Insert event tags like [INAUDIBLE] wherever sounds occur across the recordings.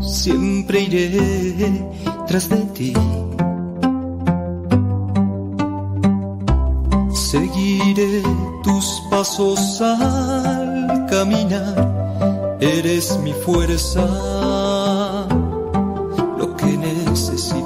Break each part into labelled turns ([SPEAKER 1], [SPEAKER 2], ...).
[SPEAKER 1] siempre iré tras de ti. Seguiré tus pasos al caminar, eres mi fuerza, lo que necesito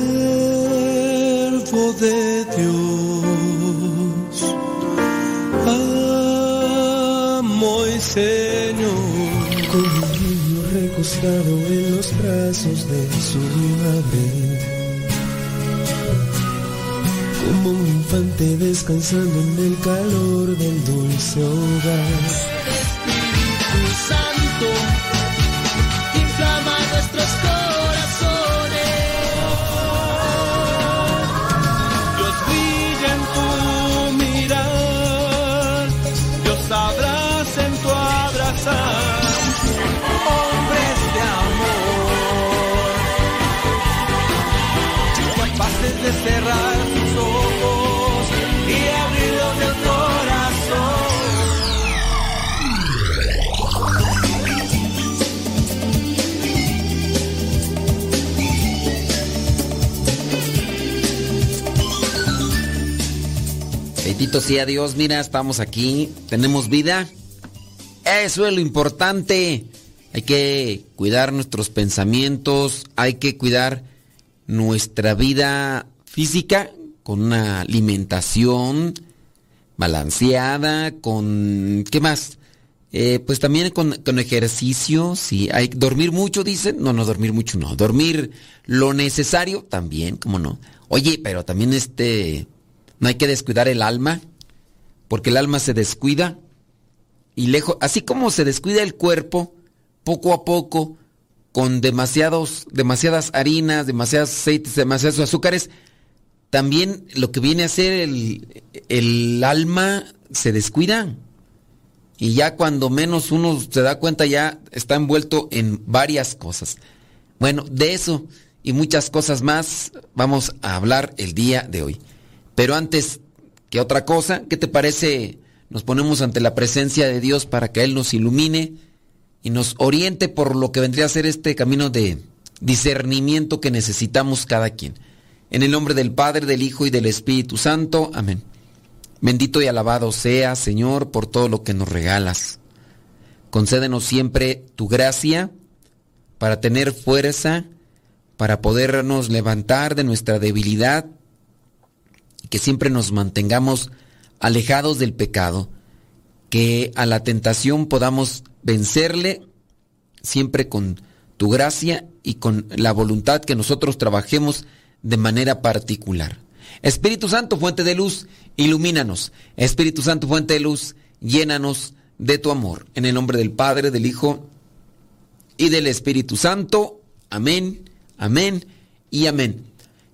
[SPEAKER 1] Verbo de Dios, amo y Señor.
[SPEAKER 2] Con un niño recostado en los brazos de su madre. Como un infante descansando en el calor del dulce hogar.
[SPEAKER 3] Bendito sea Dios, mira, estamos aquí, tenemos vida. Eso es lo importante. Hay que cuidar nuestros pensamientos, hay que cuidar nuestra vida física con una alimentación balanceada, con... ¿Qué más? Eh, pues también con, con ejercicio, sí. Hay dormir mucho, dicen. No, no dormir mucho, no. Dormir lo necesario, también, como no. Oye, pero también este... No hay que descuidar el alma, porque el alma se descuida y lejos, así como se descuida el cuerpo, poco a poco, con demasiados, demasiadas harinas, demasiados aceites, demasiados azúcares, también lo que viene a ser el, el alma se descuida. Y ya cuando menos uno se da cuenta ya está envuelto en varias cosas. Bueno, de eso y muchas cosas más vamos a hablar el día de hoy. Pero antes que otra cosa, ¿qué te parece? Nos ponemos ante la presencia de Dios para que Él nos ilumine y nos oriente por lo que vendría a ser este camino de discernimiento que necesitamos cada quien. En el nombre del Padre, del Hijo y del Espíritu Santo. Amén. Bendito y alabado sea, Señor, por todo lo que nos regalas. Concédenos siempre tu gracia para tener fuerza, para podernos levantar de nuestra debilidad que siempre nos mantengamos alejados del pecado, que a la tentación podamos vencerle siempre con tu gracia y con la voluntad que nosotros trabajemos de manera particular. Espíritu Santo, fuente de luz, ilumínanos. Espíritu Santo, fuente de luz, llénanos de tu amor. En el nombre del Padre, del Hijo y del Espíritu Santo. Amén, amén y amén.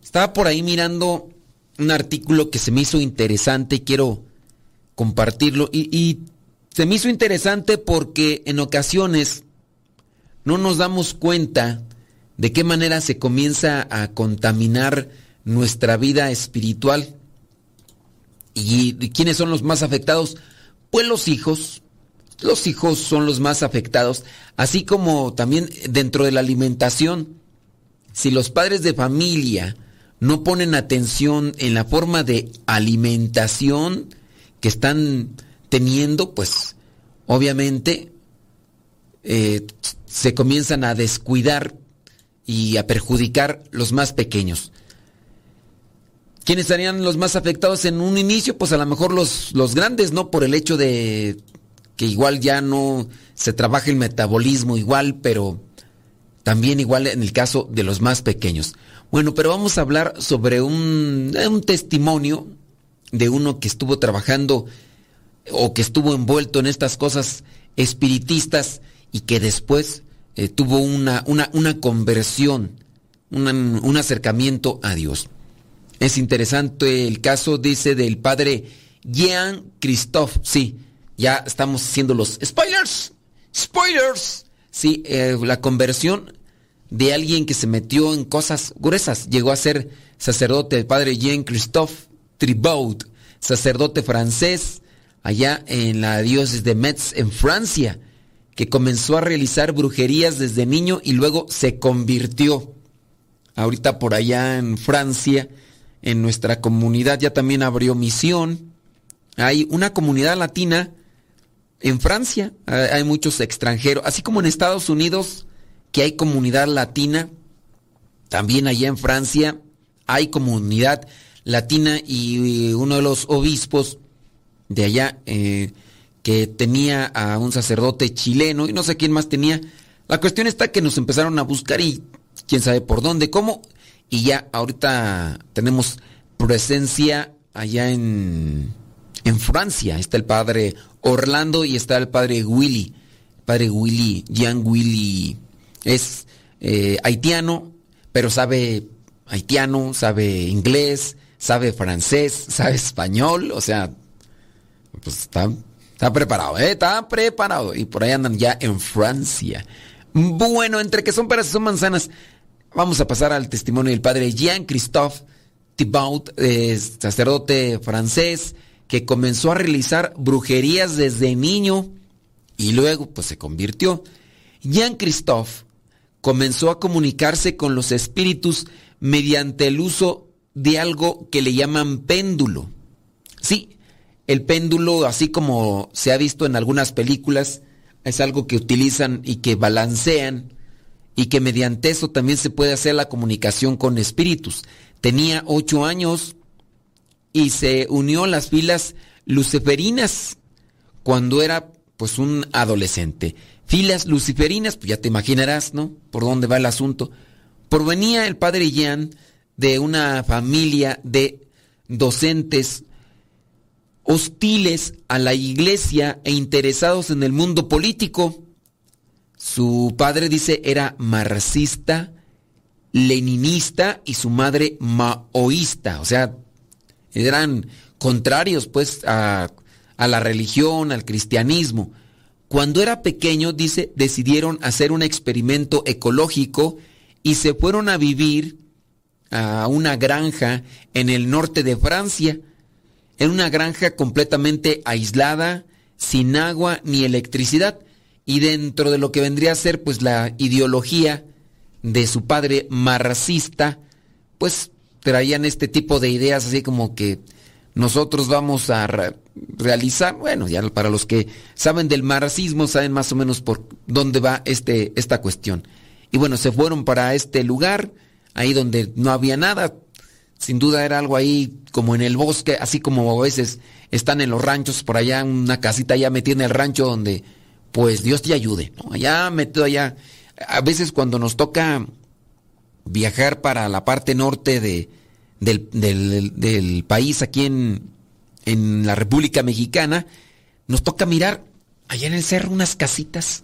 [SPEAKER 3] Estaba por ahí mirando un artículo que se me hizo interesante y quiero compartirlo. Y, se me hizo interesante porque en ocasiones no nos damos cuenta de qué manera se comienza a contaminar nuestra vida espiritual. ¿Y quiénes son los más afectados? Pues los hijos. Los hijos son los más afectados, así como también dentro de la alimentación. Si los padres de familia no ponen atención en la forma de alimentación que están teniendo, pues obviamente eh, se comienzan a descuidar y a perjudicar los más pequeños. ¿Quiénes serían los más afectados en un inicio? Pues a lo mejor los, los grandes, ¿no? Por el hecho de que igual ya no se trabaja el metabolismo igual, pero también igual en el caso de los más pequeños. Bueno, pero vamos a hablar sobre un, un testimonio de uno que estuvo trabajando o que estuvo envuelto en estas cosas espiritistas y que después eh, tuvo una, una, una conversión, un acercamiento a Dios. Es interesante el caso, dice, del padre Jean Christophe. Sí, ya estamos haciendo los spoilers. Spoilers. Sí, eh, la conversión de alguien que se metió en cosas gruesas. Llegó a ser sacerdote, el padre Jean Christophe. Tribaud, sacerdote francés allá en la diócesis de Metz, en Francia, que comenzó a realizar brujerías desde niño y luego se convirtió. Ahorita por allá en Francia, en nuestra comunidad ya también abrió misión. Hay una comunidad latina en Francia, hay muchos extranjeros, así como en Estados Unidos, que hay comunidad latina, también allá en Francia hay comunidad latina y uno de los obispos de allá eh, que tenía a un sacerdote chileno y no sé quién más tenía. La cuestión está que nos empezaron a buscar y quién sabe por dónde, cómo, y ya ahorita tenemos presencia allá en, en Francia. Está el padre Orlando y está el padre Willy. Padre Willy, Jean Willy, es eh, haitiano, pero sabe haitiano, sabe inglés, sabe francés, [LAUGHS] sabe español, o sea, pues está, está preparado, ¿eh? Está preparado. Y por ahí andan ya en Francia. Bueno, entre que son peras y son manzanas, vamos a pasar al testimonio del padre Jean-Christophe Thibaut, sacerdote francés, que comenzó a realizar brujerías desde niño y luego pues se convirtió. Jean-Christophe comenzó a comunicarse con los espíritus mediante el uso de algo que le llaman péndulo. Sí, el péndulo, así como se ha visto en algunas películas, es algo que utilizan y que balancean y que mediante eso también se puede hacer la comunicación con espíritus. Tenía ocho años y se unió a las filas luciferinas cuando era pues un adolescente. Filas luciferinas, pues ya te imaginarás, ¿no? Por dónde va el asunto. Provenía el padre Jean de una familia de docentes hostiles a la iglesia e interesados en el mundo político. Su padre dice era marxista, leninista y su madre maoísta, o sea, eran contrarios pues a, a la religión, al cristianismo. Cuando era pequeño, dice, decidieron hacer un experimento ecológico y se fueron a vivir a una granja en el norte de Francia, en una granja completamente aislada, sin agua ni electricidad, y dentro de lo que vendría a ser pues la ideología de su padre marxista, pues traían este tipo de ideas así como que nosotros vamos a realizar, bueno, ya para los que saben del marxismo saben más o menos por dónde va este, esta cuestión. Y bueno, se fueron para este lugar, ahí donde no había nada. Sin duda era algo ahí como en el bosque, así como a veces están en los ranchos, por allá una casita ya metida en el rancho donde pues Dios te ayude. ¿no? Allá metido allá. A veces cuando nos toca viajar para la parte norte de, del, país, aquí en, en la República Mexicana, nos toca mirar allá en el cerro unas casitas.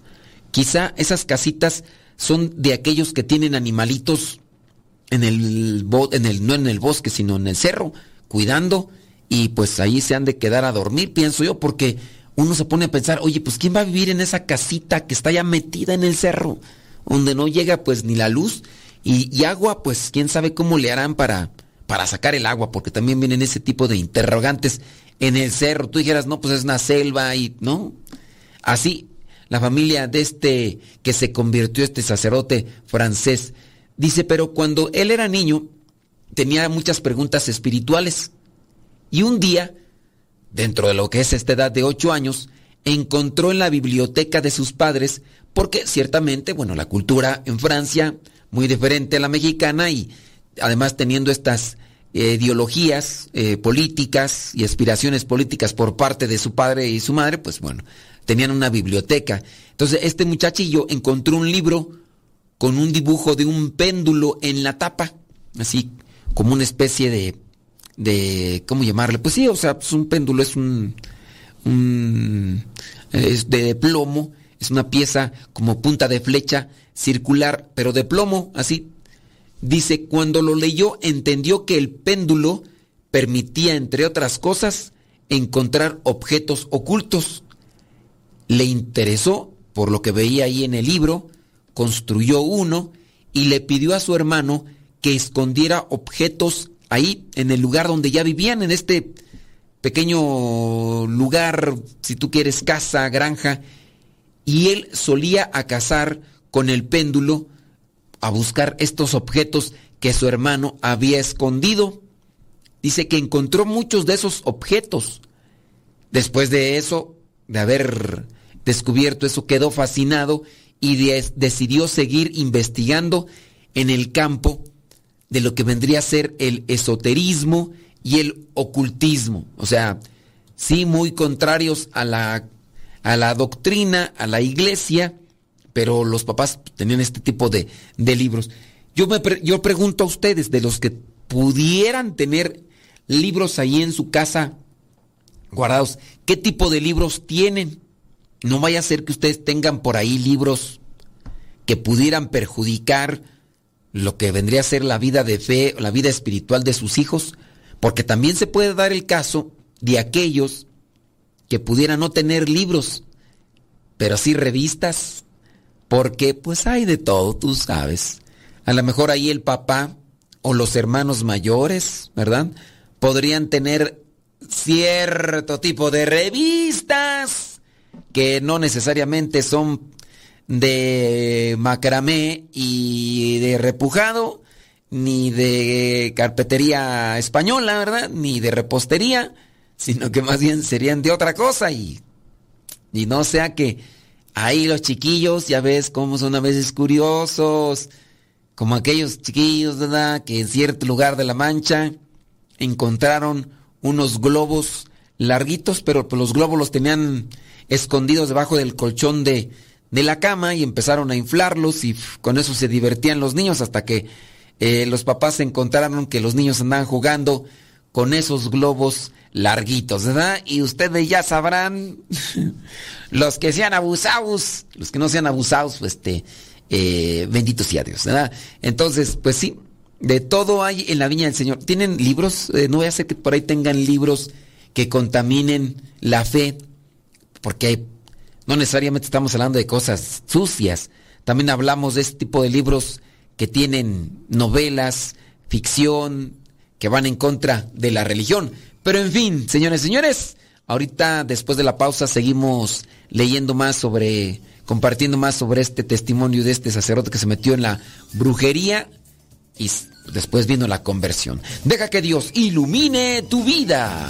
[SPEAKER 3] Quizá esas casitas son de aquellos que tienen animalitos en el, en el no en el bosque, sino en el cerro, cuidando y pues ahí se han de quedar a dormir, pienso yo, porque uno se pone a pensar, oye, pues ¿quién va a vivir en esa casita que está ya metida en el cerro, donde no llega pues ni la luz y, agua, pues quién sabe cómo le harán para, para sacar el agua, porque también vienen ese tipo de interrogantes en el cerro. Tú dijeras, no, pues es una selva y, ¿no? Así, la familia de este que se convirtió este sacerdote francés, dice, pero cuando él era niño, tenía muchas preguntas espirituales. Y un día, dentro de lo que es esta edad de ocho años, encontró en la biblioteca de sus padres, porque ciertamente, bueno, la cultura en Francia, muy diferente a la mexicana y además teniendo estas eh, ideologías eh, políticas y aspiraciones políticas por parte de su padre y su madre, pues bueno, tenían una biblioteca. Entonces este muchachillo encontró un libro con un dibujo de un péndulo en la tapa, así como una especie de de, ¿cómo llamarle? Pues sí, o sea, pues un péndulo es un, es de plomo, es una pieza como punta de flecha circular, pero de plomo, así. Dice, cuando lo leyó entendió que el péndulo permitía, entre otras cosas, encontrar objetos ocultos. Le interesó por lo que veía ahí en el libro, construyó uno y le pidió a su hermano que escondiera objetos ahí en el lugar donde ya vivían, en este pequeño lugar, si tú quieres, casa, granja, y él solía a con el péndulo a buscar estos objetos que su hermano había escondido. Dice que encontró muchos de esos objetos. Después de eso, de haber descubierto eso, quedó fascinado y decidió seguir investigando en el campo de lo que vendría a ser el esoterismo y el ocultismo. O sea, sí muy contrarios a la, a la doctrina, a la iglesia, pero los papás tenían este tipo de, de libros. Yo, me yo pregunto a ustedes, de los que pudieran tener libros ahí en su casa guardados, ¿qué tipo de libros tienen? No vaya a ser que ustedes tengan por ahí libros que pudieran perjudicar lo que vendría a ser la vida de fe, la vida espiritual de sus hijos, porque también se puede dar el caso de aquellos que pudieran no tener libros, pero sí revistas, porque pues hay de todo, tú sabes. A lo mejor ahí el papá o los hermanos mayores, ¿verdad? Podrían tener cierto tipo de revistas que no necesariamente son de macramé y de repujado, ni de carpetería española, ¿verdad? Ni de repostería, sino que más bien serían de otra cosa y, y no sea que ahí los chiquillos, ya ves cómo son a veces curiosos, como aquellos chiquillos, ¿verdad? Que en cierto lugar de la Mancha encontraron unos globos larguitos, pero los globos los tenían escondidos debajo del colchón de, de la cama y empezaron a inflarlos y con eso se divertían los niños hasta que eh, los papás encontraron que los niños andaban jugando con esos globos larguitos, ¿verdad? Y ustedes ya sabrán, [LAUGHS] los que sean abusados, los que no sean abusados, pues este, eh, benditos sea Dios, ¿verdad? Entonces, pues sí, de todo hay en la viña del Señor. ¿Tienen libros? Eh, no voy a hacer que por ahí tengan libros que contaminen la fe, porque no necesariamente estamos hablando de cosas sucias. También hablamos de este tipo de libros que tienen novelas, ficción, que van en contra de la religión. Pero en fin, señores, señores, ahorita después de la pausa seguimos leyendo más sobre, compartiendo más sobre este testimonio de este sacerdote que se metió en la brujería y después vino la conversión. Deja que Dios ilumine tu vida.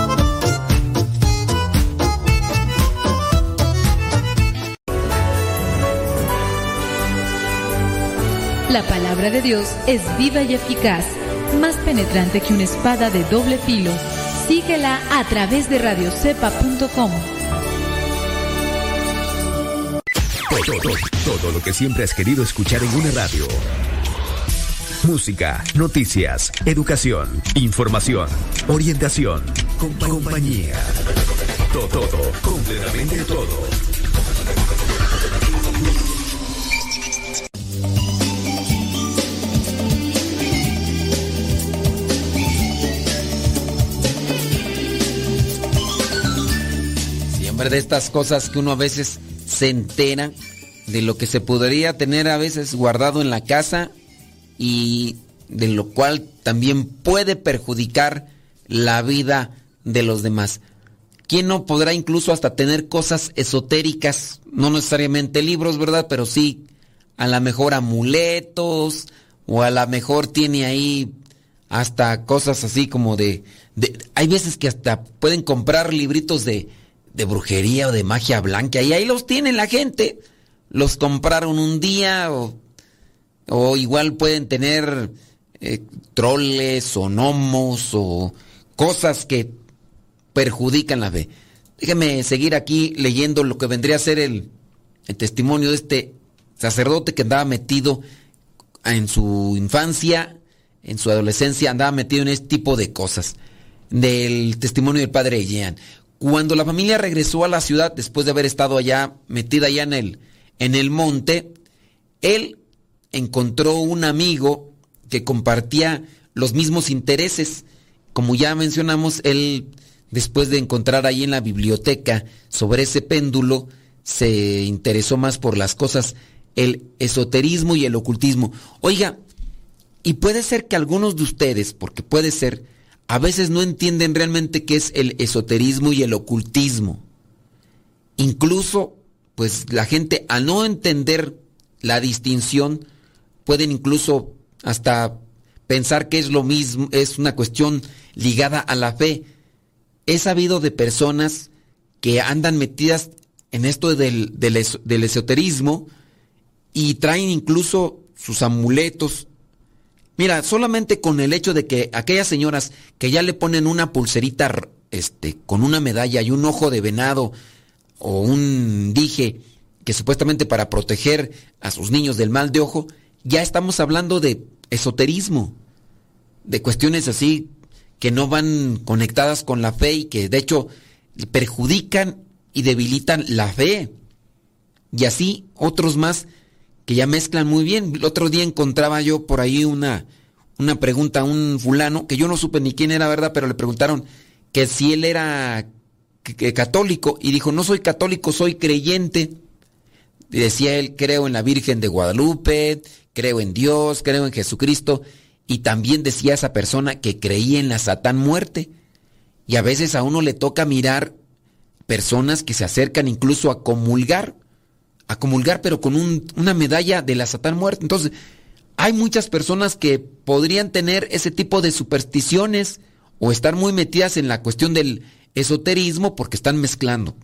[SPEAKER 4] La palabra de Dios es viva y eficaz, más penetrante que una espada de doble filo. Síguela a través de radiocepa.com.
[SPEAKER 5] Todo, todo, lo que siempre has querido escuchar en una radio. Música, noticias, educación, información, orientación, compañía. Todo, todo, completamente todo.
[SPEAKER 3] De estas cosas que uno a veces se entera de lo que se podría tener a veces guardado en la casa y de lo cual también puede perjudicar la vida de los demás. ¿Quién no podrá incluso hasta tener cosas esotéricas? No necesariamente libros, ¿verdad? Pero sí, a lo mejor amuletos o a lo mejor tiene ahí hasta cosas así como de, de... Hay veces que hasta pueden comprar libritos de, de brujería o de magia blanca y ahí los tiene la gente. Los compraron un día o, o igual pueden tener eh, troles o gnomos o cosas que perjudican la fe. Déjeme seguir aquí leyendo lo que vendría a ser el, el testimonio de este sacerdote que andaba metido en su infancia, en su adolescencia, andaba metido en este tipo de cosas. Del testimonio del padre Jean. Cuando la familia regresó a la ciudad, después de haber estado allá, metida allá en el, en el monte, él encontró un amigo que compartía los mismos intereses. Como ya mencionamos, él, después de encontrar ahí en la biblioteca sobre ese péndulo, se interesó más por las cosas, el esoterismo y el ocultismo. Oiga, y puede ser que algunos de ustedes, porque puede ser, a veces no entienden realmente qué es el esoterismo y el ocultismo. Incluso, pues la gente al no entender la distinción, pueden incluso hasta pensar que es lo mismo, es una cuestión ligada a la fe. He sabido de personas que andan metidas en esto del, del, esoterismo y traen incluso sus amuletos. Mira, solamente con el hecho de que aquellas señoras que ya le ponen una pulserita este, con una medalla y un ojo de venado o un dije que supuestamente para proteger a sus niños del mal de ojo, ya estamos hablando de esoterismo, de cuestiones así que no van conectadas con la fe y que de hecho perjudican y debilitan la fe. Y así otros más que ya mezclan muy bien. El otro día encontraba yo por ahí una, una pregunta a un fulano, que yo no supe ni quién era, ¿verdad? Pero le preguntaron que si él era católico y dijo, no soy católico, soy creyente. Decía él, creo en la Virgen de Guadalupe, creo en Dios, creo en Jesucristo. Y también decía esa persona que creía en la Satán muerte. Y a veces a uno le toca mirar personas que se acercan incluso a comulgar, a comulgar pero con una medalla de la Satán muerte. Entonces, hay muchas personas que podrían tener ese tipo de supersticiones o estar muy metidas en la cuestión del esoterismo porque están mezclando.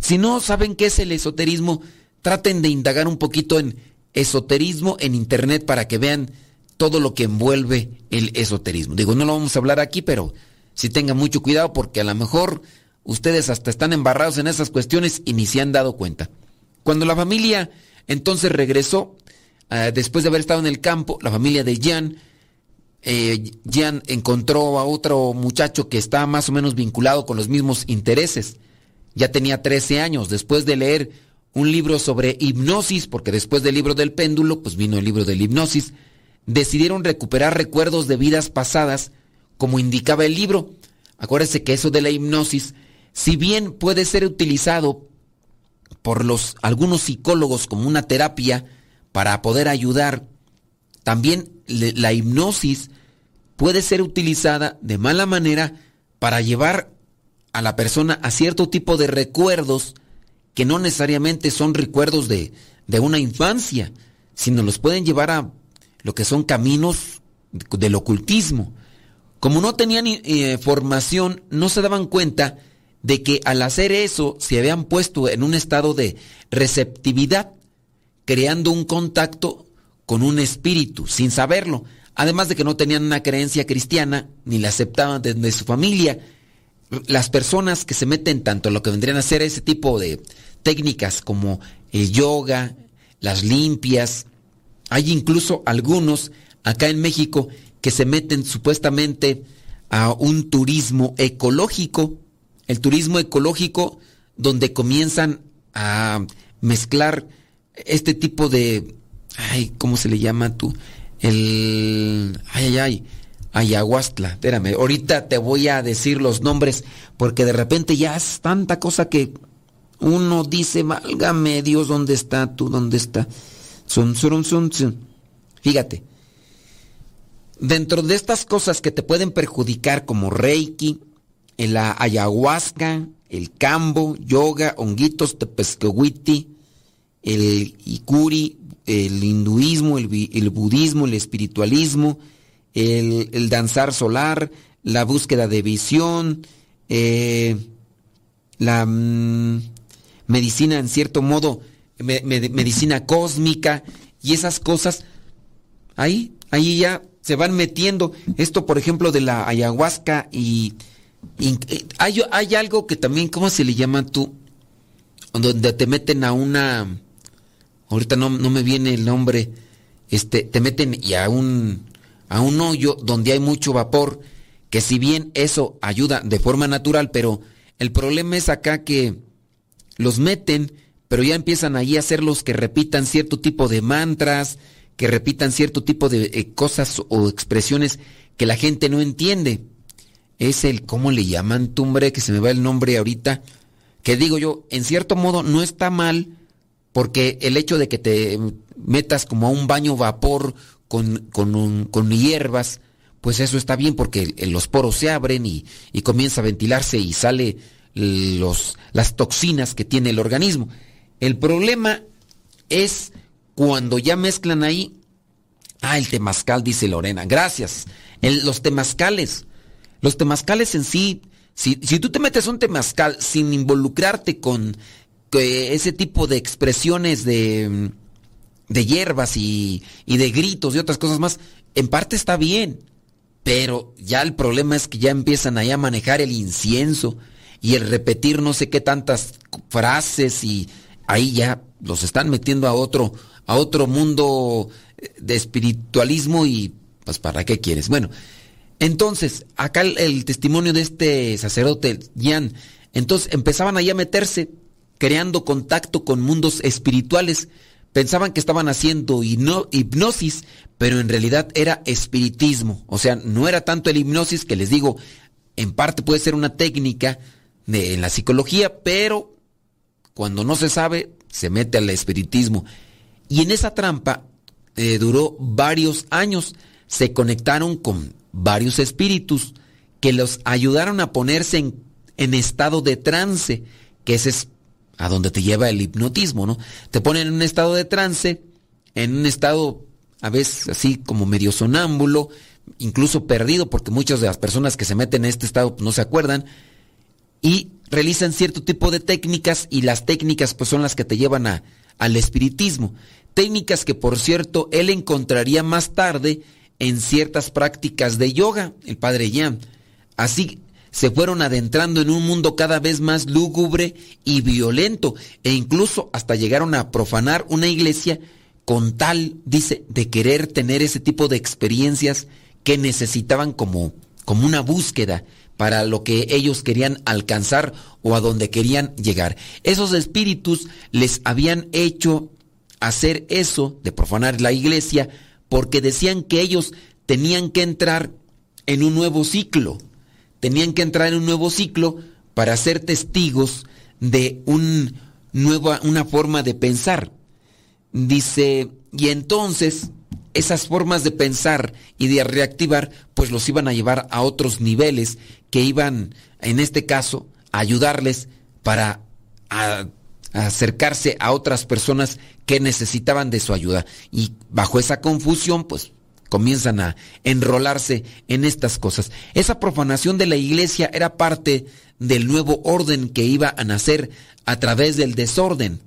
[SPEAKER 3] Si no saben qué es el esoterismo, traten de indagar un poquito en esoterismo en internet para que vean todo lo que envuelve el esoterismo. Digo, no lo vamos a hablar aquí, pero sí tengan mucho cuidado porque a lo mejor Ustedes hasta están embarrados en esas cuestiones y ni se han dado cuenta. Cuando la familia entonces regresó, eh, después de haber estado en el campo, la familia de Jan, eh, Jan encontró a otro muchacho que estaba más o menos vinculado con los mismos intereses. Ya tenía 13 años, después de leer un libro sobre hipnosis, porque después del libro del péndulo, pues vino el libro del hipnosis, decidieron recuperar recuerdos de vidas pasadas, como indicaba el libro. Acuérdense que eso de la hipnosis si bien puede ser utilizado por los, algunos psicólogos como una terapia para poder ayudar, también la hipnosis puede ser utilizada de mala manera para llevar a la persona a cierto tipo de recuerdos que no necesariamente son recuerdos de, de una infancia, sino los pueden llevar a lo que son caminos del ocultismo. Como no tenían eh, formación, no se daban cuenta de que al hacer eso se habían puesto en un estado de receptividad, creando un contacto con un espíritu, sin saberlo. Además de que no tenían una creencia cristiana, ni la aceptaban desde su familia. Las personas que se meten tanto en lo que vendrían a ser ese tipo de técnicas como el yoga, las limpias, hay incluso algunos acá en México que se meten supuestamente a un turismo ecológico el turismo ecológico, donde comienzan a mezclar este tipo de, ay, ¿cómo se le llama tú? El, ay, ay, ay, ayahuasca, espérame, ahorita te voy a decir los nombres, porque de repente ya es tanta cosa que uno dice, válgame Dios, ¿dónde está tú? ¿Dónde está? Son, son, son. Fíjate, dentro de estas cosas que te pueden perjudicar como Reiki, la ayahuasca, el cambo, yoga, honguitos, tepesquehuiti, el ikuri, el hinduismo, el, budismo, el espiritualismo, el, danzar solar, la búsqueda de visión, eh, la mm, medicina en cierto modo, medicina cósmica y esas cosas, ahí, ahí ya se van metiendo. Esto, por ejemplo, de la ayahuasca y hay, hay algo que también, ¿cómo se le llama tú? Donde te meten a una... Ahorita no, no me viene el nombre. Este, te meten y a un, a un hoyo donde hay mucho vapor, que si bien eso ayuda de forma natural, pero el problema es acá que los meten, pero ya empiezan ahí a hacer los que repitan cierto tipo de mantras, que repitan cierto tipo de eh, cosas o expresiones que la gente no entiende. Es el, ¿cómo le llaman, tumbre? Que se me va el nombre ahorita. Que digo yo, en cierto modo no está mal, porque el hecho de que te metas como a un baño vapor con, con, hierbas, pues eso está bien porque los poros se abren y, y comienza a ventilarse y sale los, las toxinas que tiene el organismo. El problema es cuando ya mezclan ahí, ah, el temazcal, dice Lorena, gracias. los temazcales, los temazcales en sí, si, tú te metes un temazcal sin involucrarte con ese tipo de expresiones de, de hierbas y, y de gritos y otras cosas más, en parte está bien. Pero ya el problema es que ya empiezan ahí a manejar el incienso y el repetir no sé qué tantas frases y ahí ya los están metiendo a otro, a otro mundo de espiritualismo y pues para qué quieres. Bueno, entonces, acá el, testimonio de este sacerdote, Jan, entonces empezaban ahí a meterse, creando contacto con mundos espirituales. Pensaban que estaban haciendo hipnosis, pero en realidad era espiritismo. O sea, no era tanto el hipnosis que les digo, en parte puede ser una técnica de, en la psicología, pero cuando no se sabe, se mete al espiritismo. Y en esa trampa eh, duró varios años. Se conectaron con varios espíritus que los ayudaron a ponerse en, en estado de trance, que ese es a donde te lleva el hipnotismo, ¿no? Te ponen en un estado de trance, en un estado a veces así como medio sonámbulo, incluso perdido, porque muchas de las personas que se meten en este estado no se acuerdan, y realizan cierto tipo de técnicas y las técnicas pues son las que te llevan a, al espiritismo. Técnicas que por cierto él encontraría más tarde en ciertas prácticas de yoga, el padre Yan. Así se fueron adentrando en un mundo cada vez más lúgubre y violento e incluso hasta llegaron a profanar una iglesia con tal, dice, de querer tener ese tipo de experiencias que necesitaban como, como una búsqueda para lo que ellos querían alcanzar o a donde querían llegar. Esos espíritus les habían hecho hacer eso de profanar la iglesia porque decían que ellos tenían que entrar en un nuevo ciclo, tenían que entrar en un nuevo ciclo para ser testigos de un nueva, una forma de pensar. Dice, y entonces esas formas de pensar y de reactivar, pues los iban a llevar a otros niveles que iban, en este caso, a ayudarles para acercarse a otras personas que necesitaban de su ayuda. Y bajo esa confusión, pues comienzan a enrolarse en estas cosas. Esa profanación de la iglesia era parte del nuevo orden que iba a nacer a través del desorden,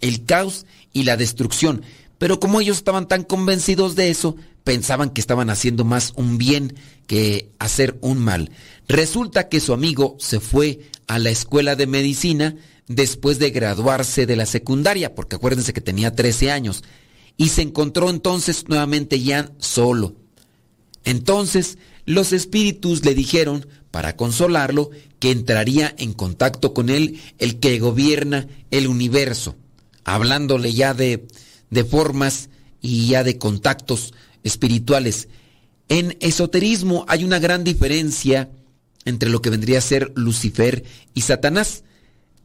[SPEAKER 3] el caos y la destrucción. Pero como ellos estaban tan convencidos de eso, pensaban que estaban haciendo más un bien que hacer un mal. Resulta que su amigo se fue a la escuela de medicina después de graduarse de la secundaria, porque acuérdense que tenía 13 años, y se encontró entonces nuevamente ya solo. Entonces los espíritus le dijeron, para consolarlo, que entraría en contacto con él el que gobierna el universo, hablándole ya de de formas y ya de contactos espirituales. En esoterismo hay una gran diferencia entre lo que vendría a ser Lucifer y Satanás.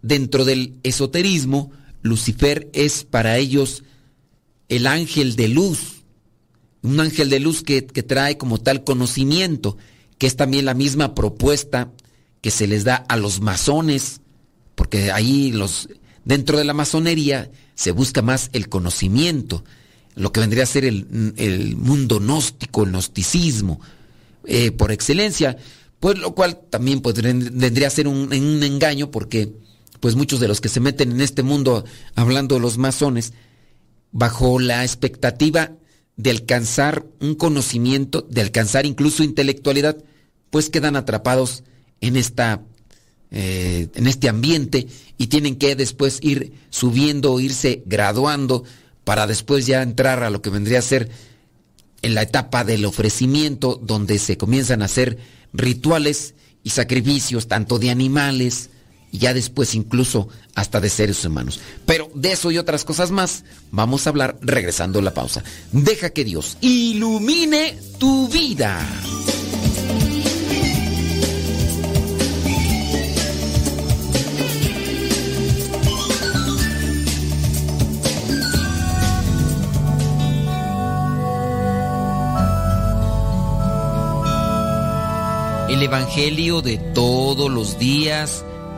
[SPEAKER 3] Dentro del esoterismo, Lucifer es para ellos el ángel de luz, un ángel de luz que, que, trae como tal conocimiento, que es también la misma propuesta que se les da a los masones, porque ahí los, dentro de la masonería se busca más el conocimiento, lo que vendría a ser el, mundo gnóstico, el gnosticismo, eh, por excelencia, pues lo cual también vendría a ser un, engaño porque pues muchos de los que se meten en este mundo hablando de los masones, bajo la expectativa de alcanzar un conocimiento, de alcanzar incluso intelectualidad, pues quedan atrapados en esta eh, en este ambiente y tienen que después ir subiendo, irse graduando para después ya entrar a lo que vendría a ser en la etapa del ofrecimiento donde se comienzan a hacer rituales y sacrificios tanto de animales y ya después incluso hasta de seres humanos. Pero de eso y otras cosas más vamos a hablar regresando a la pausa. Deja que Dios ilumine tu vida. el Evangelio de todos los días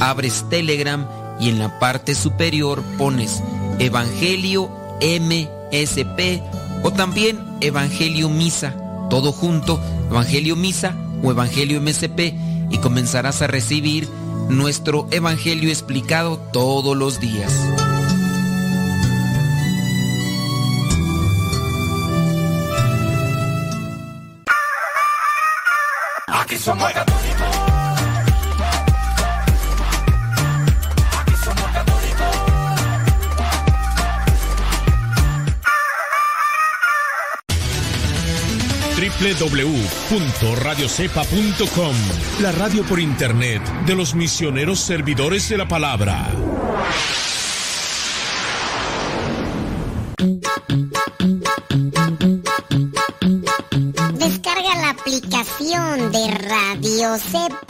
[SPEAKER 3] abres Telegram y en la parte superior pones Evangelio MSP o también Evangelio Misa, todo junto, Evangelio Misa o Evangelio MSP y comenzarás a recibir nuestro Evangelio explicado todos los días.
[SPEAKER 6] Aquí
[SPEAKER 7] www.radiocepa.com La radio por internet de los misioneros servidores de la palabra.
[SPEAKER 8] Descarga la aplicación de Radio Cepa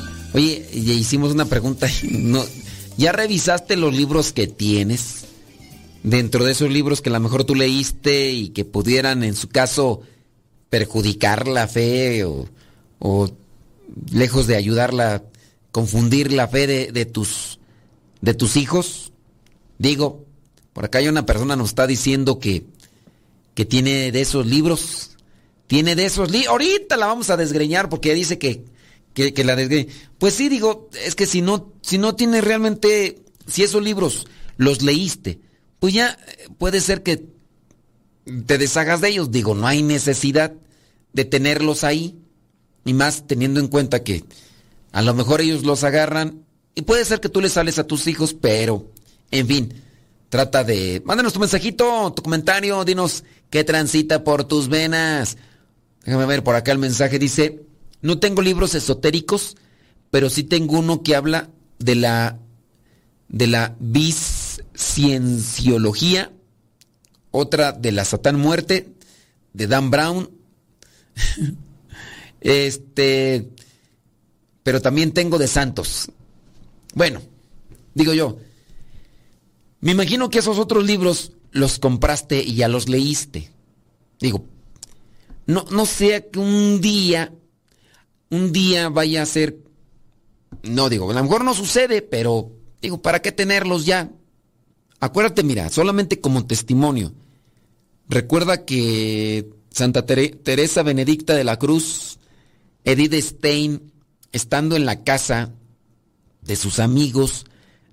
[SPEAKER 3] Oye, hicimos una pregunta. [LAUGHS] No, ¿Ya revisaste los libros que tienes? Dentro de esos libros que a lo mejor tú leíste y que pudieran, en su caso, perjudicar la fe o, o lejos de ayudarla, confundir la fe de, de, tus, de tus hijos. Digo, por acá hay una persona nos está diciendo que, que tiene de esos libros. Tiene de esos libros. Ahorita la vamos a desgreñar porque dice que que, que la desgreñe. Pues sí, digo, es que si no, si no tienes realmente, si esos libros los leíste, pues ya puede ser que te deshagas de ellos. Digo, no hay necesidad de tenerlos ahí. Y más teniendo en cuenta que a lo mejor ellos los agarran. Y puede ser que tú les sales a tus hijos, pero, en fin, trata de... Mándanos tu mensajito, tu comentario, dinos qué transita por tus venas. Déjame ver por acá el mensaje, dice... No tengo libros esotéricos, pero sí tengo uno que habla de la de la otra de la Satán muerte de Dan Brown. [LAUGHS] este, pero también tengo de santos. Bueno, digo yo, me imagino que esos otros libros los compraste y ya los leíste. Digo, no, no sea que un día un día vaya a ser, no digo, a lo mejor no sucede, pero digo, ¿para qué tenerlos ya? Acuérdate, mira, solamente como testimonio. Recuerda que Santa Teresa Benedicta de la Cruz, Edith Stein, estando en la casa de sus amigos,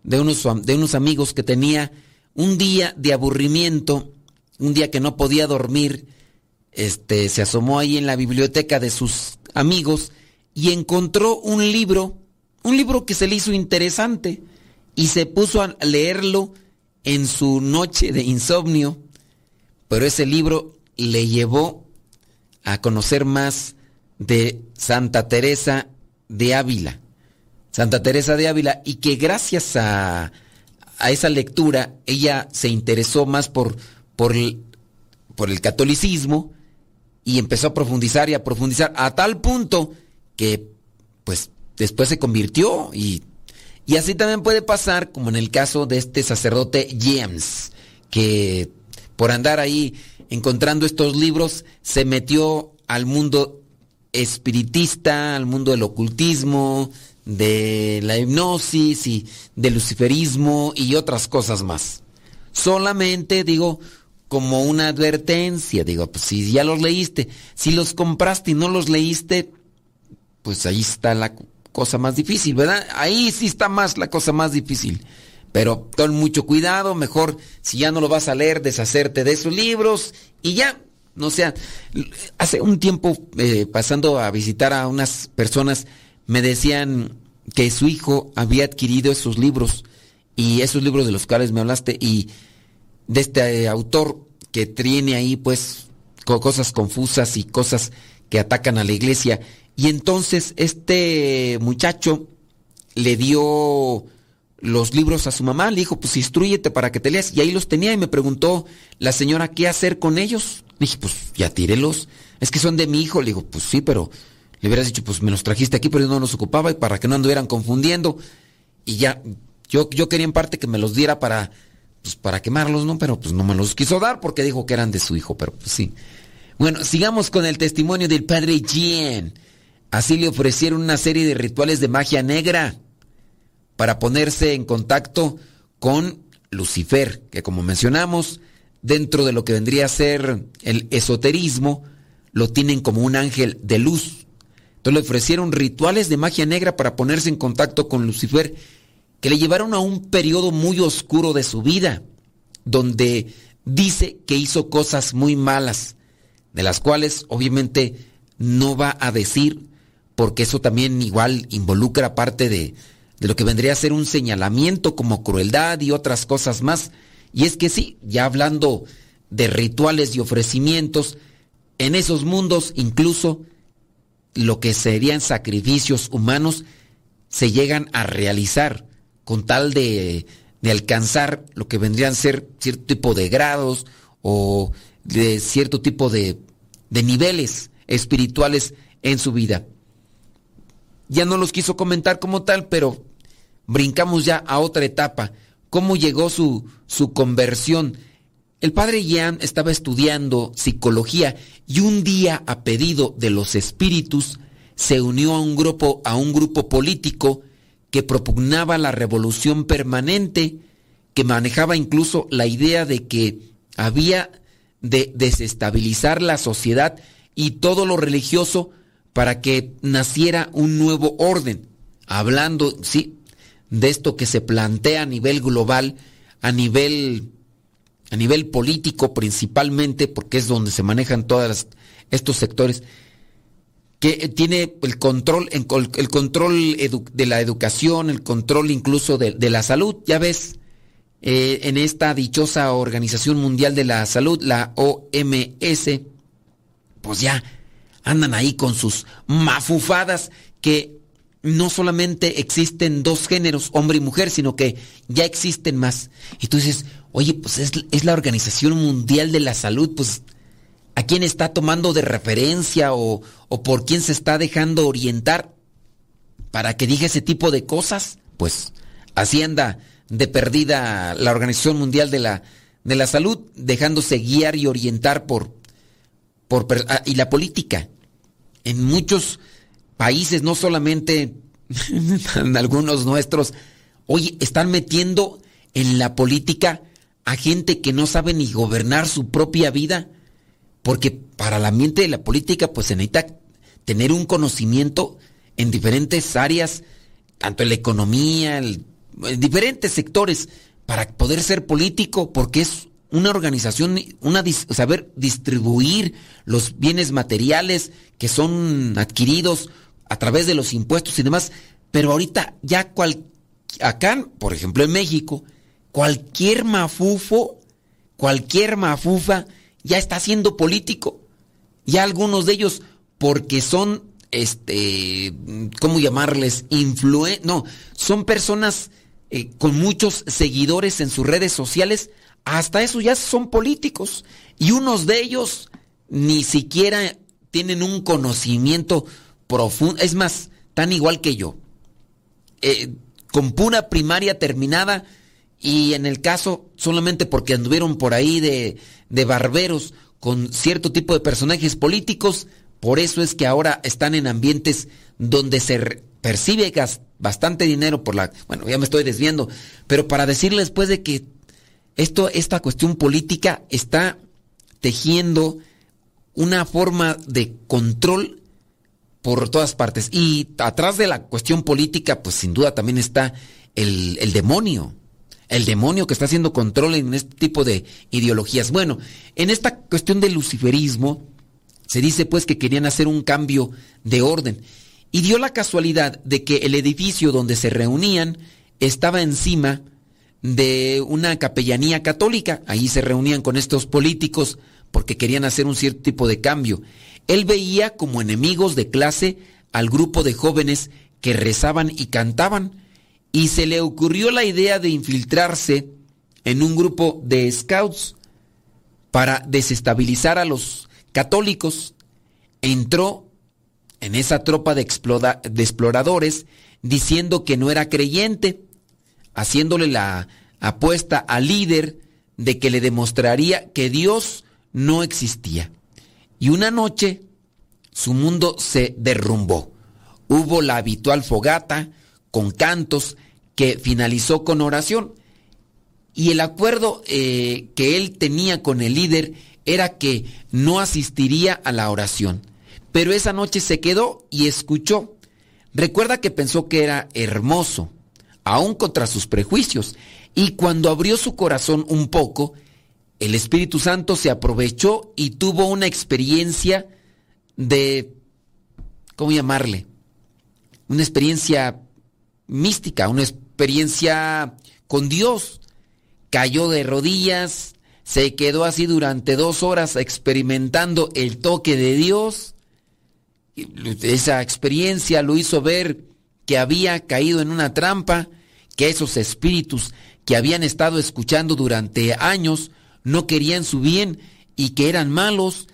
[SPEAKER 3] de unos, de unos amigos que tenía un día de aburrimiento, un día que no podía dormir, este, se asomó ahí en la biblioteca de sus amigos y encontró un libro, un libro que se le hizo interesante y se puso a leerlo en su noche de insomnio, pero ese libro le llevó a conocer más de Santa Teresa de Ávila. Santa Teresa de Ávila y que gracias a, a esa lectura ella se interesó más por, por, por el catolicismo y empezó a profundizar y a profundizar a tal punto que pues después se convirtió y, y así también puede pasar como en el caso de este sacerdote James que por andar ahí encontrando estos libros se metió al mundo espiritista, al mundo del ocultismo, de la hipnosis y del luciferismo y otras cosas más. Solamente digo como una advertencia, digo, pues si ya los leíste, si los compraste y no los leíste, pues ahí está la cosa más difícil, ¿verdad? Ahí sí está más la cosa más difícil. Pero ten mucho cuidado, mejor si ya no lo vas a leer, deshacerte de esos libros y ya, no sea, hace un tiempo eh, pasando a visitar a unas personas, me decían que su hijo había adquirido esos libros y esos libros de los cuales me hablaste y de este eh, autor que tiene ahí pues cosas confusas y cosas que atacan a la iglesia. Y entonces este muchacho le dio los libros a su mamá, le dijo, pues instruyete para que te leas. Y ahí los tenía y me preguntó la señora qué hacer con ellos. Le dije, pues ya tírelos. Es que son de mi hijo. Le digo, pues sí, pero le hubieras dicho, pues me los trajiste aquí, pero yo no los ocupaba y para que no anduvieran confundiendo. Y ya, yo, yo quería en parte que me los diera para, pues para quemarlos, ¿no? Pero pues no me los quiso dar porque dijo que eran de su hijo, pero pues sí. Bueno, sigamos con el testimonio del padre Jean. Así le ofrecieron una serie de rituales de magia negra para ponerse en contacto con Lucifer, que como mencionamos, dentro de lo que vendría a ser el esoterismo, lo tienen como un ángel de luz. Entonces le ofrecieron rituales de magia negra para ponerse en contacto con Lucifer, que le llevaron a un periodo muy oscuro de su vida, donde dice que hizo cosas muy malas, de las cuales obviamente no va a decir, porque eso también igual involucra parte de, de lo que vendría a ser un señalamiento como crueldad y otras cosas más. Y es que sí, ya hablando de rituales y ofrecimientos, en esos mundos incluso lo que serían sacrificios humanos se llegan a realizar con tal de, de alcanzar lo que vendrían a ser cierto tipo de grados o de cierto tipo de, de niveles espirituales en su vida. Ya no los quiso comentar como tal, pero brincamos ya a otra etapa. ¿Cómo llegó su, su conversión? El padre Ian estaba estudiando psicología y un día a pedido de los espíritus se unió a un grupo, a un grupo político que propugnaba la revolución permanente, que manejaba incluso la idea de que había de desestabilizar la sociedad y todo lo religioso para que naciera un nuevo orden. Hablando, sí, de esto que se plantea a nivel global, a nivel, a nivel político principalmente, porque es donde se manejan todos estos sectores, que tiene el control, el control de la educación, el control incluso de, la salud. Ya ves, eh, en esta dichosa Organización Mundial de la Salud, la OMS, pues ya andan ahí con sus mafufadas que no solamente existen dos géneros, hombre y mujer, sino que ya existen más. Y tú dices, oye, pues es, la Organización Mundial de la Salud, pues ¿a quién está tomando de referencia o, o por quién se está dejando orientar para que diga ese tipo de cosas? Pues así anda de perdida la Organización Mundial de la, de la Salud, dejándose guiar y orientar por, por ah, y la política. En muchos países, no solamente [LAUGHS] en algunos nuestros, oye, están metiendo en la política a gente que no sabe ni gobernar su propia vida, porque para la mente de la política pues se necesita tener un conocimiento en diferentes áreas tanto en la economía, en diferentes sectores, para poder ser político, porque es una organización, una saber distribuir los bienes materiales que son adquiridos a través de los impuestos y demás. Pero ahorita ya cual, acá, por ejemplo en México, cualquier mafufo, cualquier mafufa ya está siendo político. Ya algunos de ellos, porque son, este, ¿cómo llamarles? Influen no, son personas eh, con muchos seguidores en sus redes sociales, hasta eso ya son políticos. Y unos de ellos ni siquiera tienen un conocimiento profundo, es más, tan igual que yo. Eh, con pura primaria terminada y en el caso solamente porque anduvieron por ahí de, de barberos con cierto tipo de personajes políticos, por eso es que ahora están en ambientes donde se percibe bastante dinero por la... Bueno, ya me estoy desviando, pero para decirles después de que esto, esta cuestión política está tejiendo una forma de control por todas partes. Y atrás de la cuestión política, pues sin duda también está el, el demonio. El demonio que está haciendo control en este tipo de ideologías. Bueno, en esta cuestión del luciferismo, se dice pues que querían hacer un cambio de orden. Y dio la casualidad de que el edificio donde se reunían estaba encima de una capellanía católica. Ahí se reunían con estos políticos porque querían hacer un cierto tipo de cambio. Él veía como enemigos de clase al grupo de jóvenes que rezaban y cantaban y se le ocurrió la idea de infiltrarse en un grupo de scouts para desestabilizar a los católicos. Entró en esa tropa de, de exploradores diciendo que no era creyente, haciéndole la apuesta al líder de que le demostraría que Dios no existía. Y una noche su mundo se derrumbó. Hubo la habitual fogata con cantos que finalizó con oración. Y el acuerdo eh, que él tenía con el líder era que no asistiría a la oración. Pero esa noche se quedó y escuchó. Recuerda que pensó que era hermoso, aún contra sus prejuicios. Y cuando abrió su corazón un poco, el Espíritu Santo se aprovechó y tuvo una experiencia de, ¿cómo llamarle? Una experiencia mística, una experiencia con Dios. Cayó de rodillas, se quedó así durante dos horas experimentando el toque de Dios. Esa experiencia lo hizo ver que había caído en una trampa, que esos espíritus que habían estado escuchando durante años no querían su bien y que eran malos,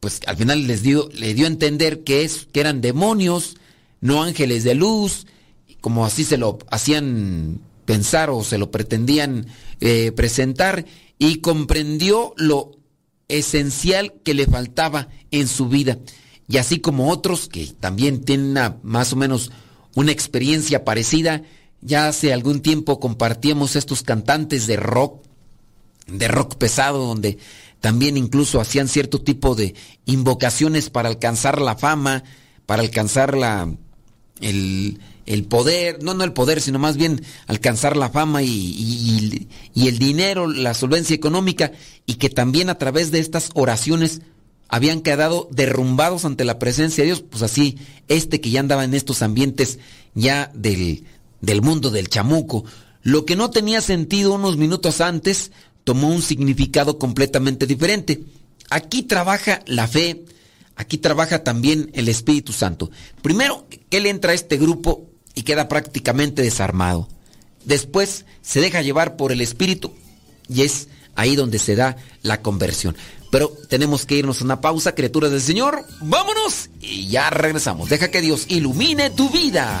[SPEAKER 3] pues al final les dio, dio a entender que, es, que eran demonios, no ángeles de luz, como así se lo hacían pensar o se lo pretendían eh, presentar, y comprendió lo esencial que le faltaba en su vida. Y así como otros que también tienen más o menos una experiencia parecida, ya hace algún tiempo compartíamos estos cantantes de rock de rock pesado, donde también incluso hacían cierto tipo de invocaciones para alcanzar la fama, para alcanzar la, el, poder, no, no el poder, sino más bien alcanzar la fama y, y, el dinero, la solvencia económica, y que también a través de estas oraciones habían quedado derrumbados ante la presencia de Dios, pues así, este que ya andaba en estos ambientes ya del, del mundo del chamuco, lo que no tenía sentido unos minutos antes, tomó un significado completamente diferente. Aquí trabaja la fe, aquí trabaja también el Espíritu Santo. Primero, que él entra a este grupo y queda prácticamente desarmado. Después se deja llevar por el Espíritu y es ahí donde se da la conversión. Pero tenemos que irnos a una pausa, criaturas del Señor. Vámonos y ya regresamos. Deja que Dios ilumine tu vida.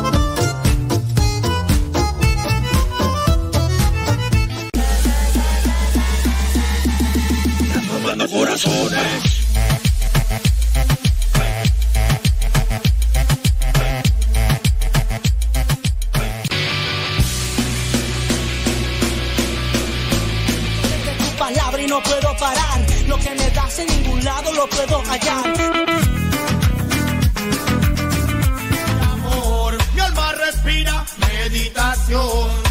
[SPEAKER 6] Corazones.
[SPEAKER 9] palabra y no puedo parar. Lo que me das en ningún lado lo puedo hallar.
[SPEAKER 6] Amor, mi alma respira meditación.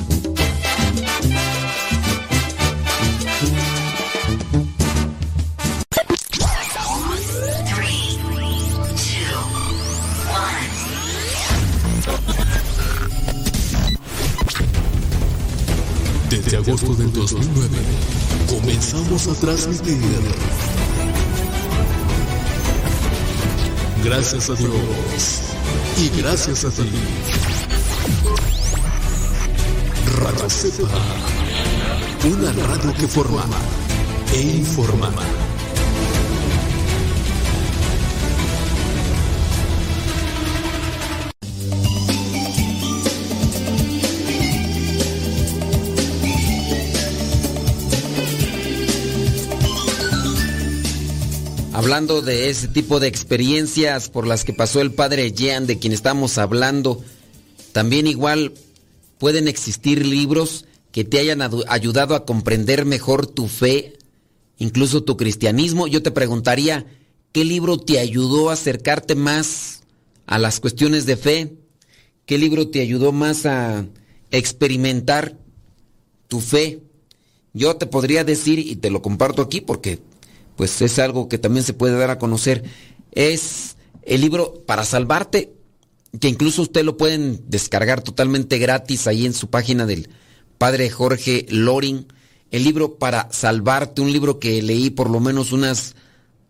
[SPEAKER 5] Agosto del 2009 comenzamos a transmitir. Gracias a Dios y gracias a ti. Radio Cepa, una radio que forma e informa.
[SPEAKER 3] Hablando de ese tipo de experiencias por las que pasó el padre Jean, de quien estamos hablando, también igual pueden existir libros que te hayan ayudado a comprender mejor tu fe, incluso tu cristianismo. Yo te preguntaría, ¿qué libro te ayudó a acercarte más a las cuestiones de fe? ¿Qué libro te ayudó más a experimentar tu fe? Yo te podría decir, y te lo comparto aquí porque pues es algo que también se puede dar a conocer, es el libro Para Salvarte, que incluso usted lo pueden descargar totalmente gratis ahí en su página del padre Jorge Loring. El libro Para Salvarte, un libro que leí por lo menos unas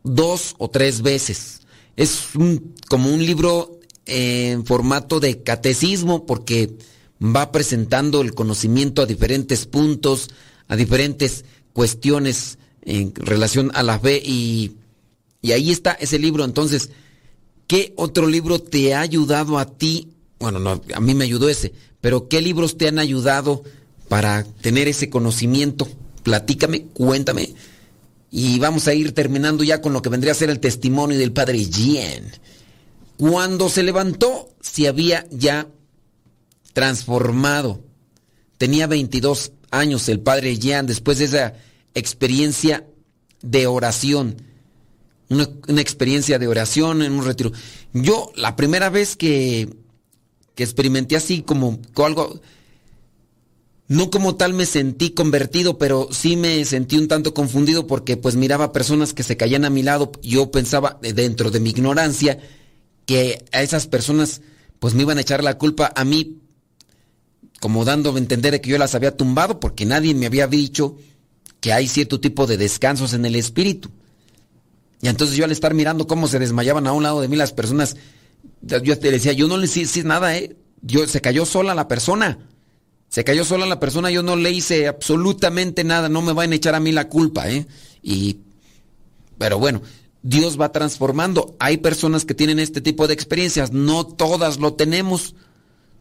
[SPEAKER 3] dos o tres veces. Es un- como un libro en formato de catecismo porque va presentando el conocimiento a diferentes puntos, a diferentes cuestiones en relación a la fe y, y ahí está ese libro. Entonces, ¿qué otro libro te ha ayudado a ti? Bueno, no, a mí me ayudó ese, pero ¿qué libros te han ayudado para tener ese conocimiento? Platícame, cuéntame. Y vamos a ir terminando ya con lo que vendría a ser el testimonio del padre Jean. Cuando se levantó, se había ya transformado. Tenía 22 años el padre Jean después de esa experiencia de oración. Una, experiencia de oración en un retiro. Yo, la primera vez que, que experimenté así como algo, no como tal me sentí convertido, pero sí me sentí un tanto confundido porque pues miraba personas que se caían a mi lado. Yo pensaba dentro de mi ignorancia que a esas personas pues me iban a echar la culpa a mí, como dándome a entender de que yo las había tumbado porque nadie me había dicho que hay cierto tipo de descansos en el espíritu. Y entonces yo al estar mirando cómo se desmayaban a un lado de mí las personas, yo te decía, yo no le hice nada, ¿eh? Se cayó sola la persona. Se cayó sola la persona, yo no le hice absolutamente nada, no me van a echar a mí la culpa, ¿eh? Y, pero bueno, Dios va transformando. Hay personas que tienen este tipo de experiencias, no todas lo tenemos.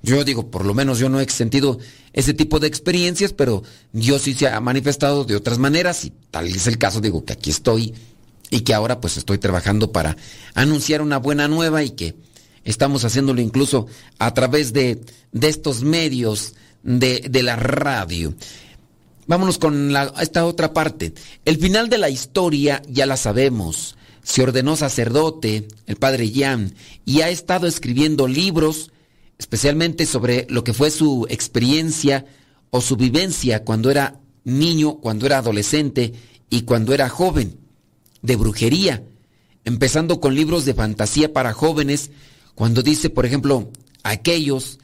[SPEAKER 3] Yo digo, por lo menos yo no he sentido ese tipo de experiencias, pero Dios sí se ha manifestado de otras maneras y tal es el caso, digo que aquí estoy y que ahora pues estoy trabajando para anunciar una buena nueva y que estamos haciéndolo incluso a través de, de estos medios de, de la radio. Vámonos con la- esta otra parte. El final de la historia ya la sabemos. se ordenó sacerdote, el padre Jan, y ha estado escribiendo libros, especialmente sobre lo que fue su experiencia o su vivencia cuando era niño, cuando era adolescente y cuando era joven, de brujería, empezando con libros de fantasía para jóvenes, cuando dice, por ejemplo, aquellos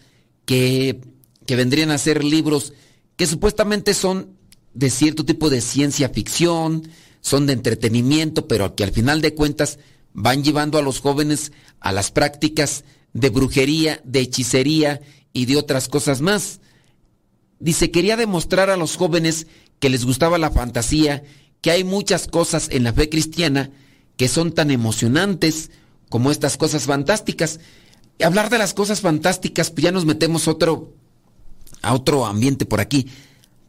[SPEAKER 3] que, que vendrían a ser libros que supuestamente son de cierto tipo de ciencia ficción, son de entretenimiento, pero que al final de cuentas van llevando a los jóvenes a las prácticas de brujería, de hechicería y de otras cosas más. Dice, quería demostrar a los jóvenes que les gustaba la fantasía, que hay muchas cosas en la fe cristiana que son tan emocionantes como estas cosas fantásticas. Y hablar de las cosas fantásticas, pues ya nos metemos otro, a otro ambiente por aquí.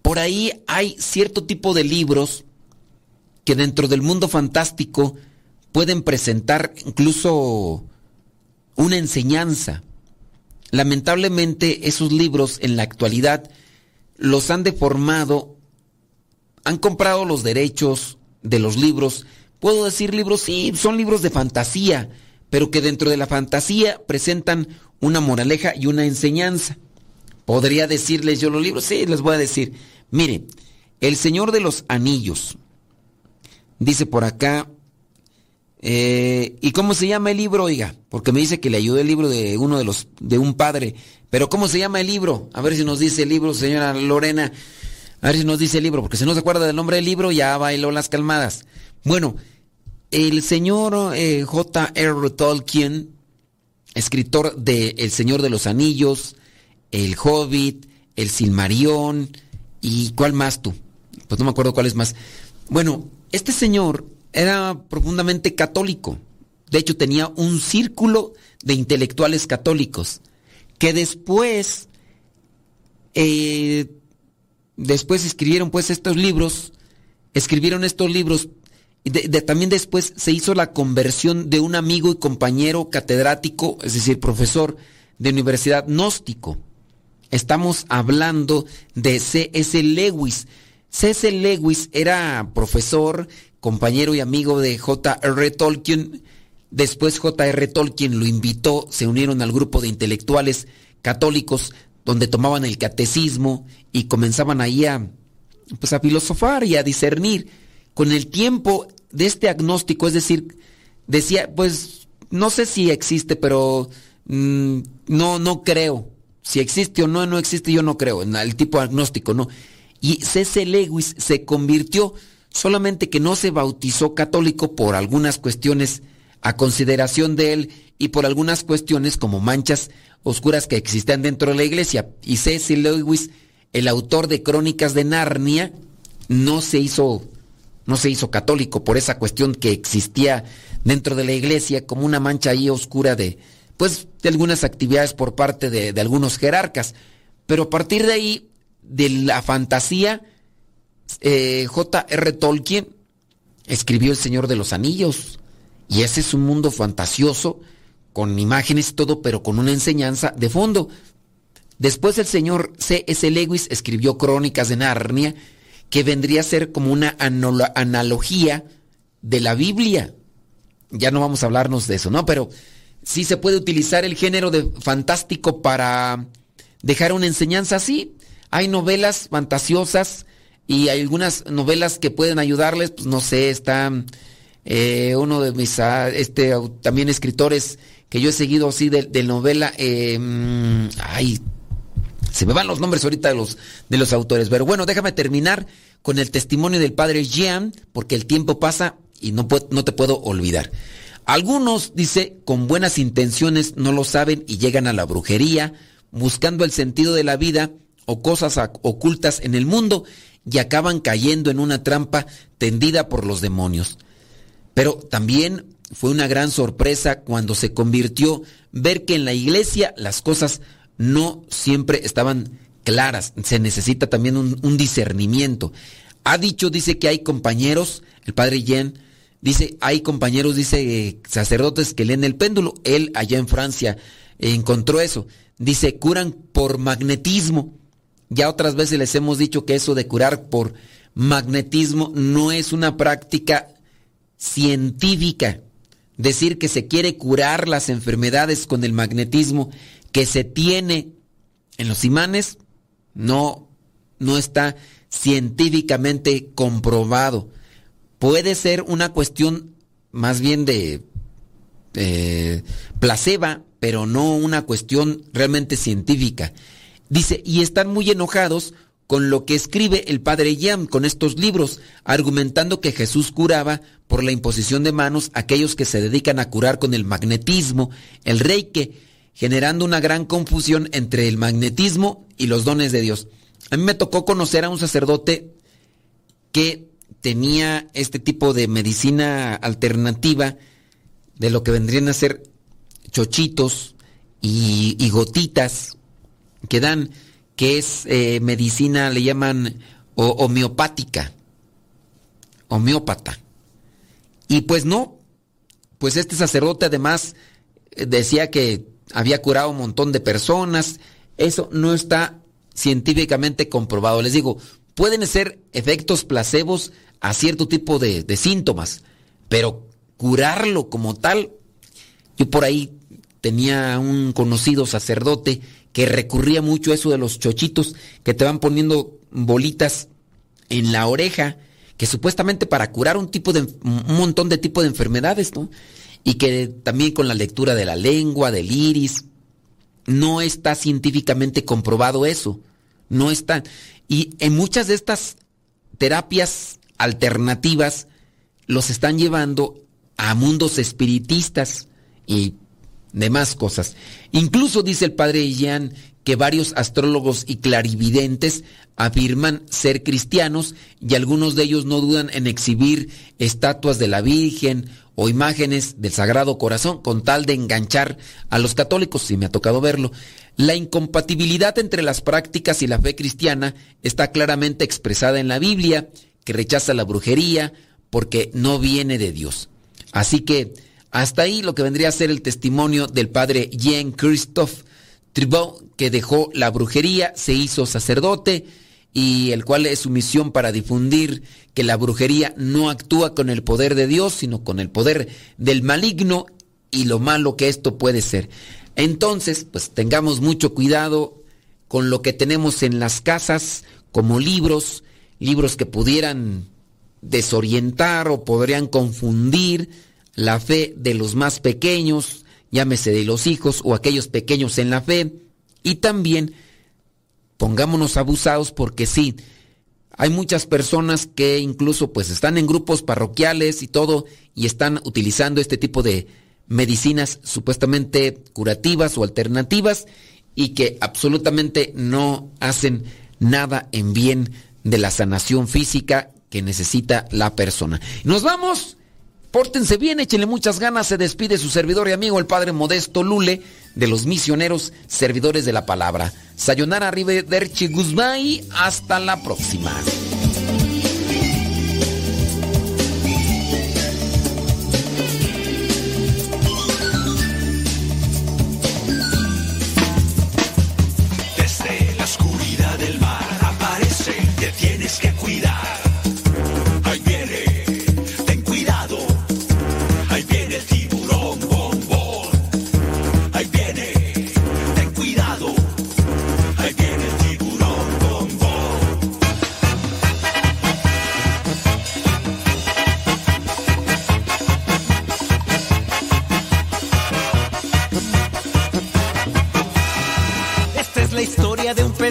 [SPEAKER 3] Por ahí hay cierto tipo de libros que dentro del mundo fantástico pueden presentar incluso una enseñanza. Lamentablemente esos libros en la actualidad los han deformado, han comprado los derechos de los libros. Puedo decir libros, sí, son libros de fantasía, pero que dentro de la fantasía presentan una moraleja y una enseñanza. Podría decirles yo los libros, sí, les voy a decir. Mire, El Señor de los Anillos. Dice por acá, eh, ¿y cómo se llama el libro, oiga? Porque me dice que le ayudó el libro de uno de los, de un padre. Pero ¿cómo se llama el libro? A ver si nos dice el libro, señora Lorena. A ver si nos dice el libro, porque si no se acuerda del nombre del libro, ya bailó las calmadas. Bueno, el señor eh, J.R. Tolkien, escritor de El Señor de los Anillos, El Hobbit, El Silmarión, y ¿cuál más tú? Pues no me acuerdo cuál es más. Bueno, este señor era profundamente católico. De hecho, tenía un círculo de intelectuales católicos que después, eh, después escribieron pues estos libros, escribieron estos libros, y también después se hizo la conversión de un amigo y compañero catedrático, es decir, profesor de universidad gnóstico. Estamos hablando de C.S. Lewis. C.S. Lewis era profesor, compañero y amigo de J.R. Tolkien. Después J.R. Tolkien lo invitó, se unieron al grupo de intelectuales católicos donde tomaban el catecismo y comenzaban ahí a, pues a filosofar y a discernir. Con el tiempo de este agnóstico, es decir, decía, pues no sé si existe, pero mm, no, no creo. Si existe o no, no existe, yo no creo. El tipo agnóstico, no. Y C.C. Lewis se convirtió, solamente que no se bautizó católico por algunas cuestiones a consideración de él y por algunas cuestiones como manchas oscuras que existían dentro de la iglesia. Y C.C. Lewis, el autor de Crónicas de Narnia, no se hizo no se hizo católico por esa cuestión que existía dentro de la iglesia como una mancha ahí oscura de pues de algunas actividades por parte de, de algunos jerarcas. Pero a partir de ahí de la fantasía, eh, J.R. Tolkien escribió El Señor de los Anillos. Y ese es un mundo fantasioso, con imágenes y todo, pero con una enseñanza de fondo. Después el señor C.S. Lewis escribió Crónicas de Narnia, que vendría a ser como una analogía de la Biblia. Ya no vamos a hablarnos de eso, ¿no? Pero sí se puede utilizar el género de fantástico para dejar una enseñanza así. Hay novelas fantasiosas y hay algunas novelas que pueden ayudarles, pues no sé, está eh, uno de mis ah, este, también escritores que yo he seguido así de, novela, eh, mm, ay, se me van los nombres ahorita de los, de los autores, pero bueno, déjame terminar con el testimonio del padre Jean, porque el tiempo pasa y no, no te puedo olvidar. Algunos, dice, con buenas intenciones no lo saben y llegan a la brujería, buscando el sentido de la vida o cosas ocultas en el mundo y acaban cayendo en una trampa tendida por los demonios. Pero también fue una gran sorpresa cuando se convirtió ver que en la iglesia las cosas no siempre estaban claras. Se necesita también un, discernimiento. Ha dicho, dice que hay compañeros, el padre Jen, dice, hay compañeros, dice, sacerdotes que leen el péndulo. Él allá en Francia encontró eso. Dice, curan por magnetismo. Ya otras veces les hemos dicho que eso de curar por magnetismo no es una práctica científica. Decir que se quiere curar las enfermedades con el magnetismo que se tiene en los imanes no, no está científicamente comprobado. Puede ser una cuestión más bien de eh, placeba, pero no una cuestión realmente científica. Dice, y están muy enojados con lo que escribe el padre Yam con estos libros, argumentando que Jesús curaba por la imposición de manos a aquellos que se dedican a curar con el magnetismo, el reiki, generando una gran confusión entre el magnetismo y los dones de Dios. A mí me tocó conocer a un sacerdote que tenía este tipo de medicina alternativa de lo que vendrían a ser chochitos y, gotitas que dan, que es eh, medicina, le llaman homeopática, homeópata. Y pues no, pues este sacerdote además decía que había curado un montón de personas, eso no está científicamente comprobado. Les digo, pueden ser efectos placebos a cierto tipo de, de síntomas, pero curarlo como tal, yo por ahí tenía un conocido sacerdote que recurría mucho eso de los chochitos que te van poniendo bolitas en la oreja, que supuestamente para curar un tipo de un montón de tipo de enfermedades, ¿no? Y que también con la lectura de la lengua, del iris, no está científicamente comprobado eso. No está. Y en muchas de estas terapias alternativas los están llevando a mundos espiritistas y demás cosas. Incluso dice el padre Jean que varios astrólogos y clarividentes afirman ser cristianos y algunos de ellos no dudan en exhibir estatuas de la Virgen o imágenes del Sagrado Corazón con tal de enganchar a los católicos, si me ha tocado verlo. La incompatibilidad entre las prácticas y la fe cristiana está claramente expresada en la Biblia, que rechaza la brujería porque no viene de Dios. Así que hasta ahí lo que vendría a ser el testimonio del padre Jean-Christophe Tribot, que dejó la brujería, se hizo sacerdote y el cual es su misión para difundir que la brujería no actúa con el poder de Dios, sino con el poder del maligno y lo malo que esto puede ser. Entonces, pues tengamos mucho cuidado con lo que tenemos en las casas, como libros, libros que pudieran desorientar o podrían confundir la fe de los más pequeños, llámese de los hijos o aquellos pequeños en la fe, y también pongámonos abusados porque sí, hay muchas personas que incluso pues están en grupos parroquiales y todo y están utilizando este tipo de medicinas supuestamente curativas o alternativas y que absolutamente no hacen nada en bien de la sanación física que necesita la persona. Nos vamos. Pórtense bien, échenle muchas ganas. Se despide su servidor y amigo, el Padre Modesto Lule, de los misioneros servidores de la palabra. Sayonara Arrivederci Guzmai. Hasta la próxima.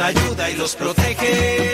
[SPEAKER 10] Ayuda y los protege.